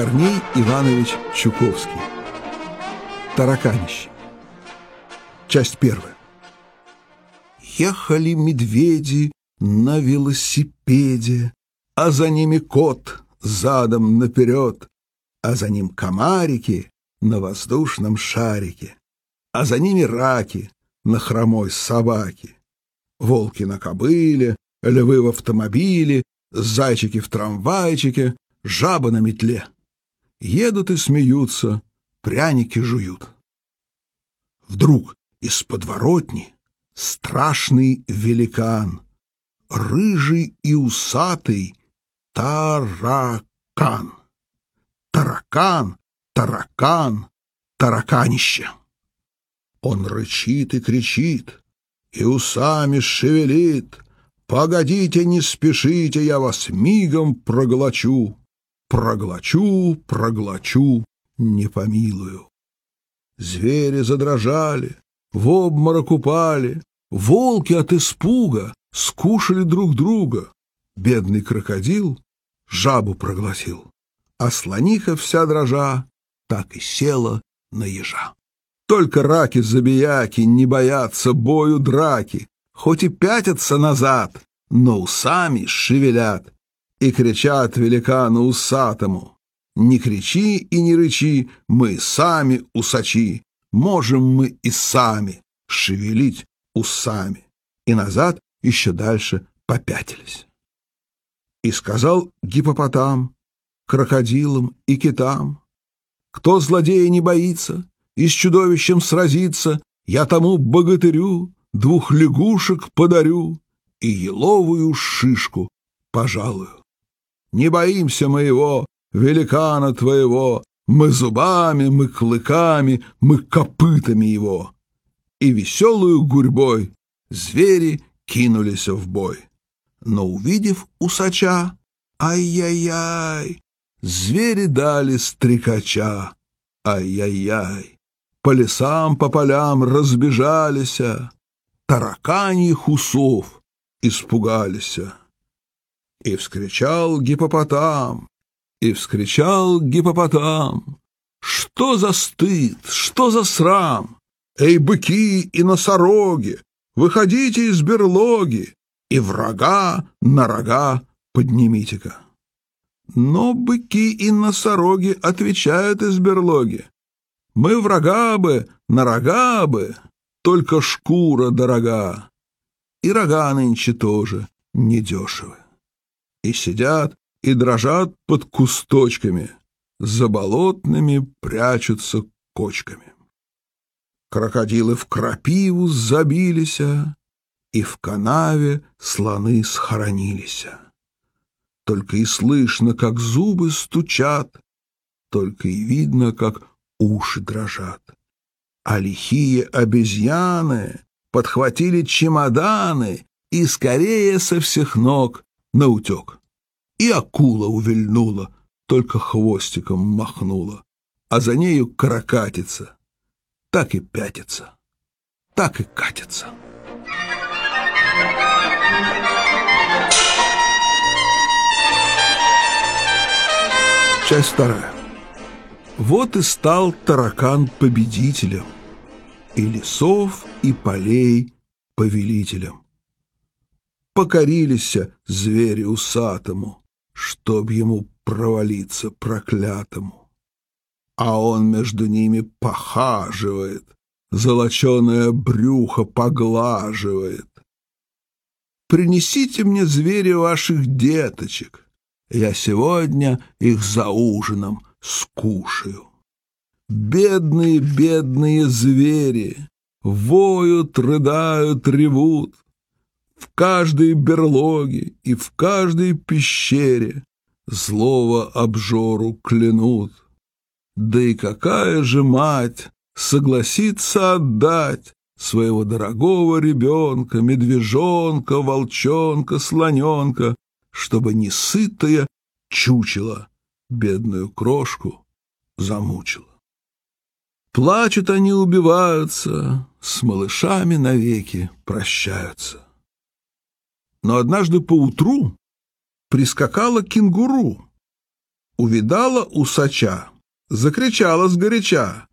Корней Иванович Чуковский. Тараканище. Часть первая. Ехали медведи на велосипеде, а за ними кот задом наперед, а за ним комарики на воздушном шарике, а за ними раки на хромой собаке, волки на кобыле, львы в автомобиле, зайчики в трамвайчике, жаба на метле. Едут и смеются, пряники жуют. Вдруг из подворотни страшный великан, рыжий и усатый таракан. Таракан, таракан, тараканище. Он рычит и кричит, и усами шевелит. Погодите, не спешите, я вас мигом проглочу. Проглочу, проглочу, не помилую. Звери задрожали, в обморок упали, волки от испуга скушали друг друга. Бедный крокодил жабу проглотил, а слониха вся дрожа так и села на ежа. Только раки-забияки не боятся бою драки, хоть и пятятся назад, но усами шевелят и кричат великану усатому. Не кричи и не рычи, мы сами усачи, можем мы и сами шевелить усами. И назад еще дальше попятились. И сказал гипопотам, крокодилам и китам, кто злодея не боится и с чудовищем сразится, я тому богатырю двух лягушек подарю и еловую шишку пожалую. Не боимся мы его, великана твоего, мы зубами, мы клыками, мы копытами его. И веселую гурьбой звери кинулись в бой. Но, увидев усача, ай-яй-яй, звери дали стрекача, ай-яй-яй. По лесам, по полям разбежались, тараканьих усов испугались. И вскричал гипопотам, и вскричал гипопотам. Что за стыд, что за срам? Эй, быки и носороги, выходите из берлоги и врага на рога поднимите-ка. Но быки и носороги отвечают из берлоги. Мы врага бы, на рога бы, только шкура дорога. И рога нынче тоже недешевы и сидят, и дрожат под кусточками, за болотными прячутся кочками. Крокодилы в крапиву забились, и в канаве слоны схоронились. Только и слышно, как зубы стучат, только и видно, как уши дрожат. А лихие обезьяны подхватили чемоданы и скорее со всех ног на утек. И акула увильнула, только хвостиком махнула, а за нею каракатица. Так и пятится, так и катится. Часть вторая. Вот и стал таракан победителем, и лесов, и полей повелителем покорились звери усатому, чтоб ему провалиться проклятому. А он между ними похаживает, золоченое брюхо поглаживает. Принесите мне звери ваших деточек, я сегодня их за ужином скушаю. Бедные, бедные звери воют, рыдают, ревут, в каждой берлоге и в каждой пещере Злого обжору клянут. Да и какая же мать согласится отдать Своего дорогого ребенка, медвежонка, волчонка, слоненка, Чтобы несытая чучела бедную крошку замучила. Плачут они, убиваются, с малышами навеки прощаются. Но однажды поутру прискакала кенгуру. увидала усача, закричала сгоряча.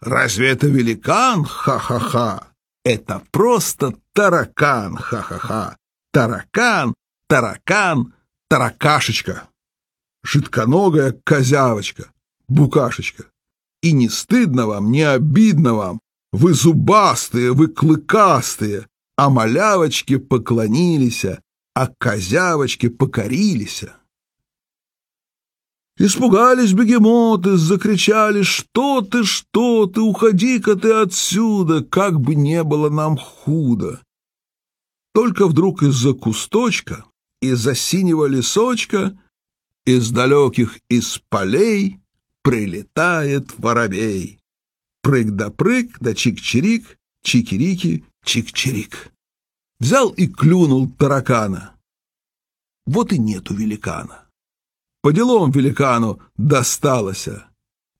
«Разве это великан? Ха-ха-ха! Это просто таракан! Ха-ха-ха! Таракан, таракан, таракашечка! Жидконогая козявочка, букашечка! И не стыдно вам, не обидно вам! Вы зубастые, вы клыкастые, а малявочки поклонились, а козявочки покорились. Испугались бегемоты, закричали «Что ты, что ты, уходи-ка ты отсюда, как бы не было нам худо!» Только вдруг из-за кусточка, из-за синего лесочка, из далеких из полей прилетает воробей. Прыг да прыг, да чик-чирик, чикирики, чик-чирик. Взял и клюнул таракана. Вот и нету великана. По делам великану досталося,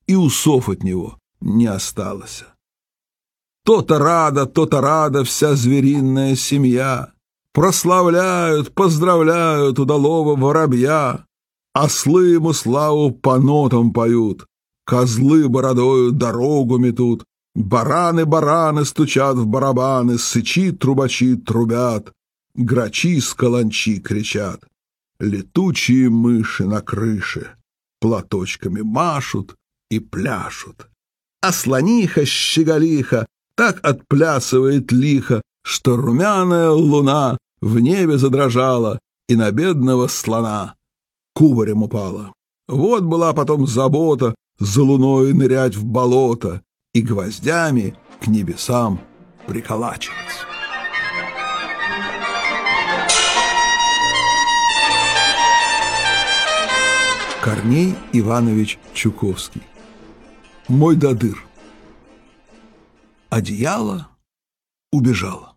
и усов от него не осталось. То-то рада, то-то рада вся звериная семья. Прославляют, поздравляют удалого воробья. Ослы ему славу по нотам поют, Козлы бородою дорогу метут, Бараны-бараны стучат в барабаны, Сычи трубачи трубят, Грачи с каланчи кричат. Летучие мыши на крыше платочками машут и пляшут. А слониха-щеголиха так отплясывает лихо, что румяная луна в небе задрожала и на бедного слона кубарем упала. Вот была потом забота за луной нырять в болото и гвоздями к небесам приколачивать. Корней Иванович Чуковский. Мой додыр. Одеяло убежало.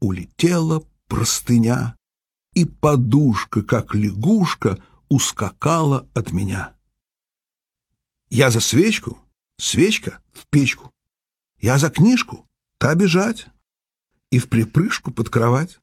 Улетела простыня, и подушка, как лягушка, ускакала от меня. Я за свечку, свечка в печку. Я за книжку, та бежать. И в припрыжку под кровать.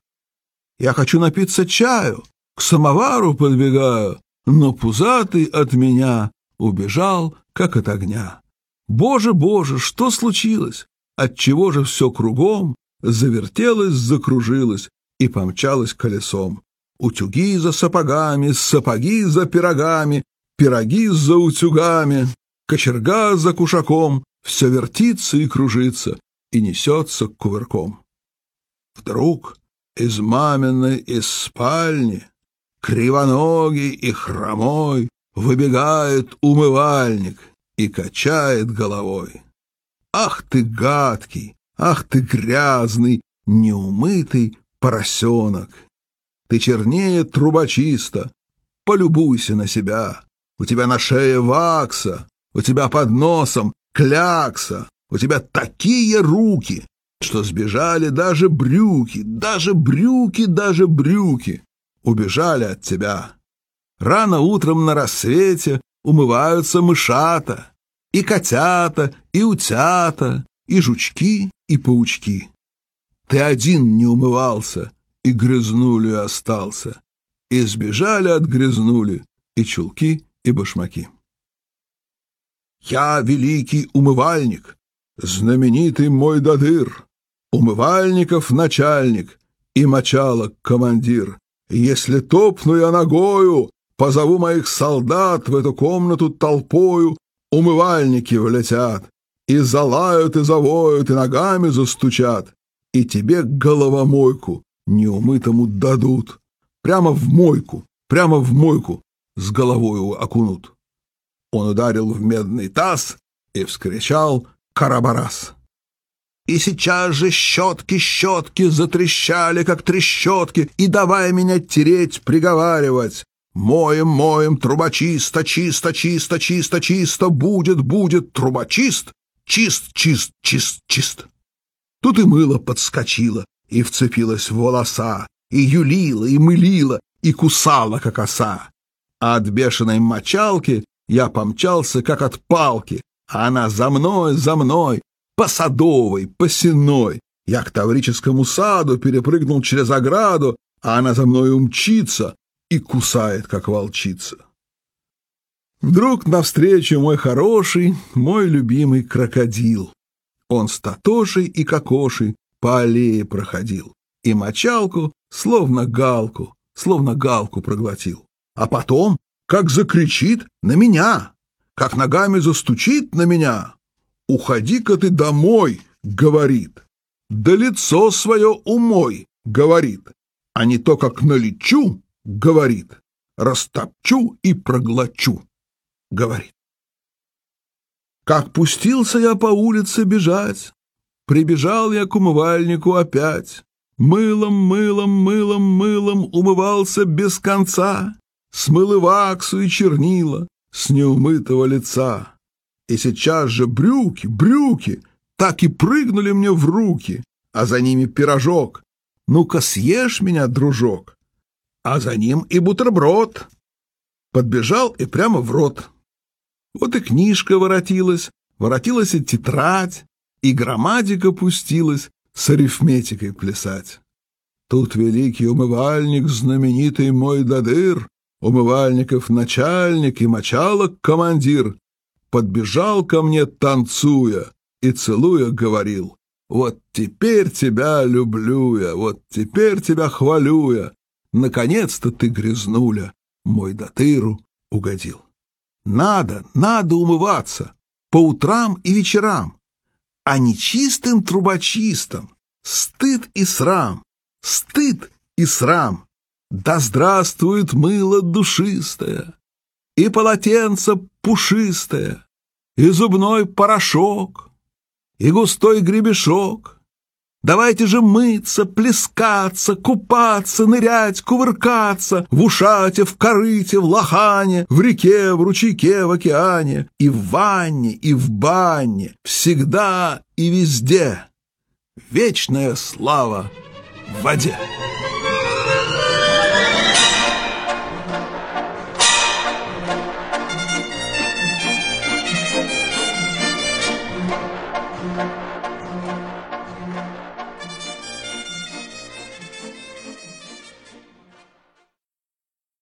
Я хочу напиться чаю, к самовару подбегаю, но пузатый от меня убежал, как от огня. Боже, боже, что случилось? Отчего же все кругом завертелось, закружилось и помчалось колесом? Утюги за сапогами, сапоги за пирогами, пироги за утюгами, кочерга за кушаком, все вертится и кружится и несется кувырком. Вдруг из маминой из спальни Кривоногий и хромой Выбегает умывальник И качает головой. Ах ты гадкий, ах ты грязный, Неумытый поросенок! Ты чернее трубочиста, Полюбуйся на себя. У тебя на шее вакса, У тебя под носом клякса, У тебя такие руки, что сбежали даже брюки, даже брюки, даже брюки убежали от тебя. Рано утром на рассвете умываются мышата, и котята, и утята, и жучки, и паучки. Ты один не умывался, и грязнули остался, и сбежали от грязнули и чулки, и башмаки. Я великий умывальник, знаменитый мой дадыр, умывальников начальник и мочалок командир. Если топну я ногою, позову моих солдат в эту комнату толпою, умывальники влетят, и залают, и завоют, и ногами застучат, и тебе головомойку неумытому дадут. Прямо в мойку, прямо в мойку с головою окунут. Он ударил в медный таз и вскричал «Карабарас!». И сейчас же щетки-щетки затрещали, как трещотки, и давай меня тереть, приговаривать. Моем, моем, трубочисто, чисто, чисто, чисто, чисто, будет, будет, трубочист, чист, чист, чист, чист. Тут и мыло подскочило, и вцепилось в волоса, и юлила, и мылила, и кусала, как оса. А от бешеной мочалки я помчался, как от палки, а она за мной, за мной, по Садовой, по Сенной. Я к Таврическому саду перепрыгнул через ограду, а она за мной умчится и кусает, как волчица. Вдруг навстречу мой хороший, мой любимый крокодил. Он с Татошей и Кокошей по аллее проходил и мочалку, словно галку, словно галку проглотил. А потом, как закричит на меня, как ногами застучит на меня. «Уходи-ка ты домой!» — говорит. «Да лицо свое умой!» — говорит. А не то, как налечу, — говорит. Растопчу и проглочу, — говорит. Как пустился я по улице бежать, Прибежал я к умывальнику опять. Мылом, мылом, мылом, мылом умывался без конца, Смыл и ваксу, и чернила с неумытого лица. И сейчас же брюки, брюки так и прыгнули мне в руки, а за ними пирожок. Ну-ка съешь меня, дружок. А за ним и бутерброд. Подбежал и прямо в рот. Вот и книжка воротилась, воротилась и тетрадь, и грамматика пустилась с арифметикой плясать. Тут великий умывальник, знаменитый мой дадыр, умывальников начальник и мочалок командир, подбежал ко мне, танцуя, и целуя говорил, «Вот теперь тебя люблю я, вот теперь тебя хвалю я, наконец-то ты, грязнуля, мой датыру угодил». Надо, надо умываться по утрам и вечерам, а не чистым трубочистом. Стыд и срам, стыд и срам. Да здравствует мыло душистое, и полотенце пушистое, и зубной порошок, и густой гребешок. Давайте же мыться, плескаться, купаться, нырять, кувыркаться в ушате, в корыте, в лохане, в реке, в ручейке, в океане, и в ванне, и в бане, всегда и везде. Вечная слава в воде.